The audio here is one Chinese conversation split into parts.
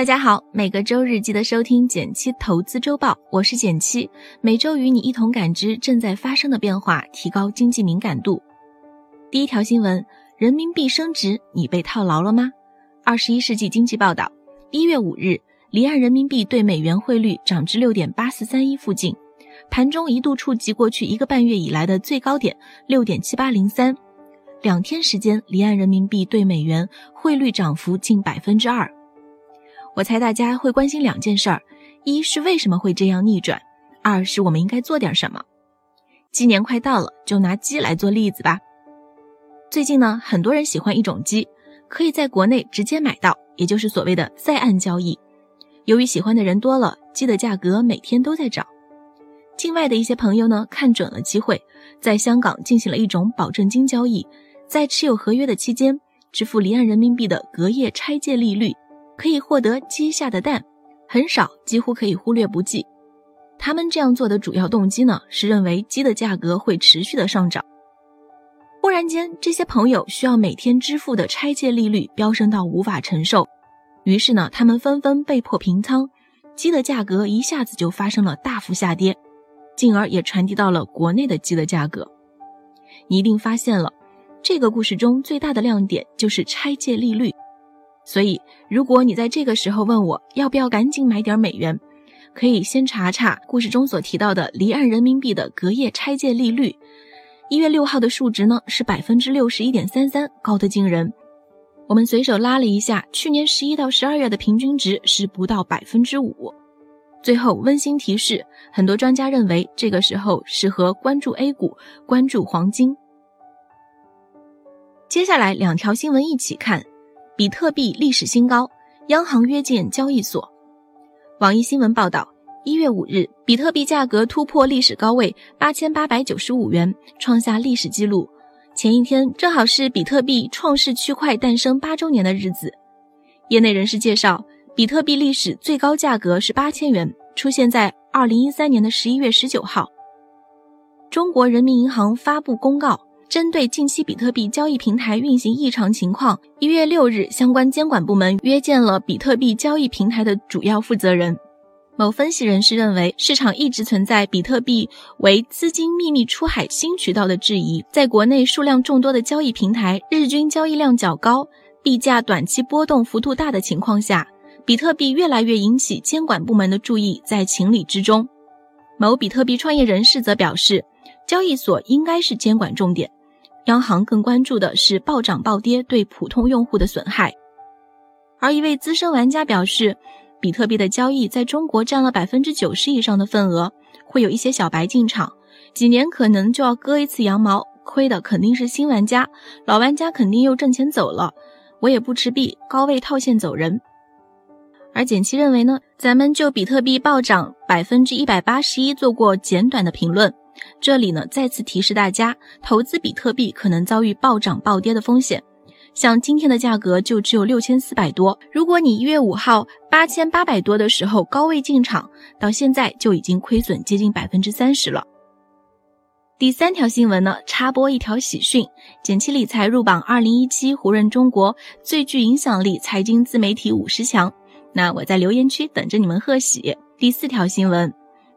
大家好，每个周日记得收听减七投资周报，我是减七，每周与你一同感知正在发生的变化，提高经济敏感度。第一条新闻：人民币升值，你被套牢了吗？二十一世纪经济报道，一月五日，离岸人民币对美元汇率涨至六点八四三一附近，盘中一度触及过去一个半月以来的最高点六点七八零三，两天时间，离岸人民币对美元汇率涨幅近百分之二。我猜大家会关心两件事儿：一是为什么会这样逆转；二是我们应该做点什么。鸡年快到了，就拿鸡来做例子吧。最近呢，很多人喜欢一种鸡，可以在国内直接买到，也就是所谓的在岸交易。由于喜欢的人多了，鸡的价格每天都在涨。境外的一些朋友呢，看准了机会，在香港进行了一种保证金交易，在持有合约的期间，支付离岸人民币的隔夜拆借利率。可以获得鸡下的蛋，很少，几乎可以忽略不计。他们这样做的主要动机呢，是认为鸡的价格会持续的上涨。忽然间，这些朋友需要每天支付的拆借利率飙升到无法承受，于是呢，他们纷纷被迫平仓，鸡的价格一下子就发生了大幅下跌，进而也传递到了国内的鸡的价格。你一定发现了，这个故事中最大的亮点就是拆借利率。所以，如果你在这个时候问我要不要赶紧买点美元，可以先查查故事中所提到的离岸人民币的隔夜拆借利率。一月六号的数值呢是百分之六十一点三三，高得惊人。我们随手拉了一下，去年十一到十二月的平均值是不到百分之五。最后温馨提示，很多专家认为这个时候适合关注 A 股，关注黄金。接下来两条新闻一起看。比特币历史新高，央行约见交易所。网易新闻报道，一月五日，比特币价格突破历史高位八千八百九十五元，创下历史记录。前一天正好是比特币创世区块诞生八周年的日子。业内人士介绍，比特币历史最高价格是八千元，出现在二零一三年的十一月十九号。中国人民银行发布公告。针对近期比特币交易平台运行异常情况，一月六日，相关监管部门约见了比特币交易平台的主要负责人。某分析人士认为，市场一直存在比特币为资金秘密出海新渠道的质疑。在国内数量众多的交易平台日均交易量较高、币价短期波动幅度大的情况下，比特币越来越引起监管部门的注意，在情理之中。某比特币创业人士则表示，交易所应该是监管重点。央行更关注的是暴涨暴跌对普通用户的损害，而一位资深玩家表示，比特币的交易在中国占了百分之九十以上的份额，会有一些小白进场，几年可能就要割一次羊毛，亏的肯定是新玩家，老玩家肯定又挣钱走了，我也不持币，高位套现走人。而简七认为呢，咱们就比特币暴涨百分之一百八十一做过简短的评论。这里呢，再次提示大家，投资比特币可能遭遇暴涨暴跌的风险。像今天的价格就只有六千四百多，如果你一月五号八千八百多的时候高位进场，到现在就已经亏损接近百分之三十了。第三条新闻呢，插播一条喜讯：简七理财入榜二零一七胡润中国最具影响力财经自媒体五十强。那我在留言区等着你们贺喜。第四条新闻。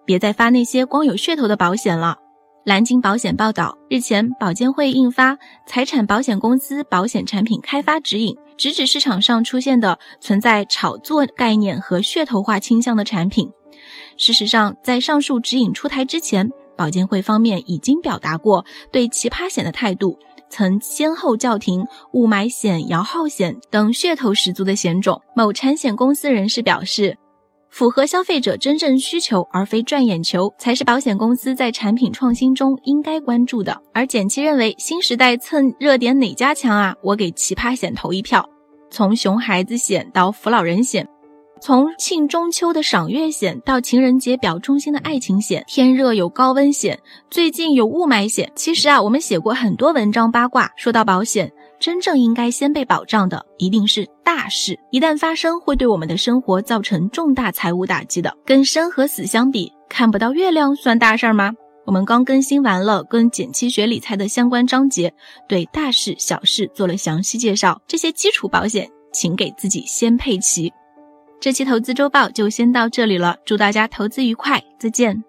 别再发那些光有噱头的保险了。蓝鲸保险报道，日前保监会印发《财产保险公司保险产品开发指引》，直指市场上出现的存在炒作概念和噱头化倾向的产品。事实上，在上述指引出台之前，保监会方面已经表达过对奇葩险的态度，曾先后叫停雾霾险、摇号险等噱头十足的险种。某产险公司人士表示。符合消费者真正需求，而非赚眼球，才是保险公司在产品创新中应该关注的。而简七认为，新时代蹭热点哪家强啊？我给奇葩险投一票。从熊孩子险到扶老人险，从庆中秋的赏月险到情人节表忠心的爱情险，天热有高温险，最近有雾霾险。其实啊，我们写过很多文章八卦，说到保险。真正应该先被保障的，一定是大事，一旦发生，会对我们的生活造成重大财务打击的。跟生和死相比，看不到月亮算大事儿吗？我们刚更新完了跟减七学理财的相关章节，对大事小事做了详细介绍。这些基础保险，请给自己先配齐。这期投资周报就先到这里了，祝大家投资愉快，再见。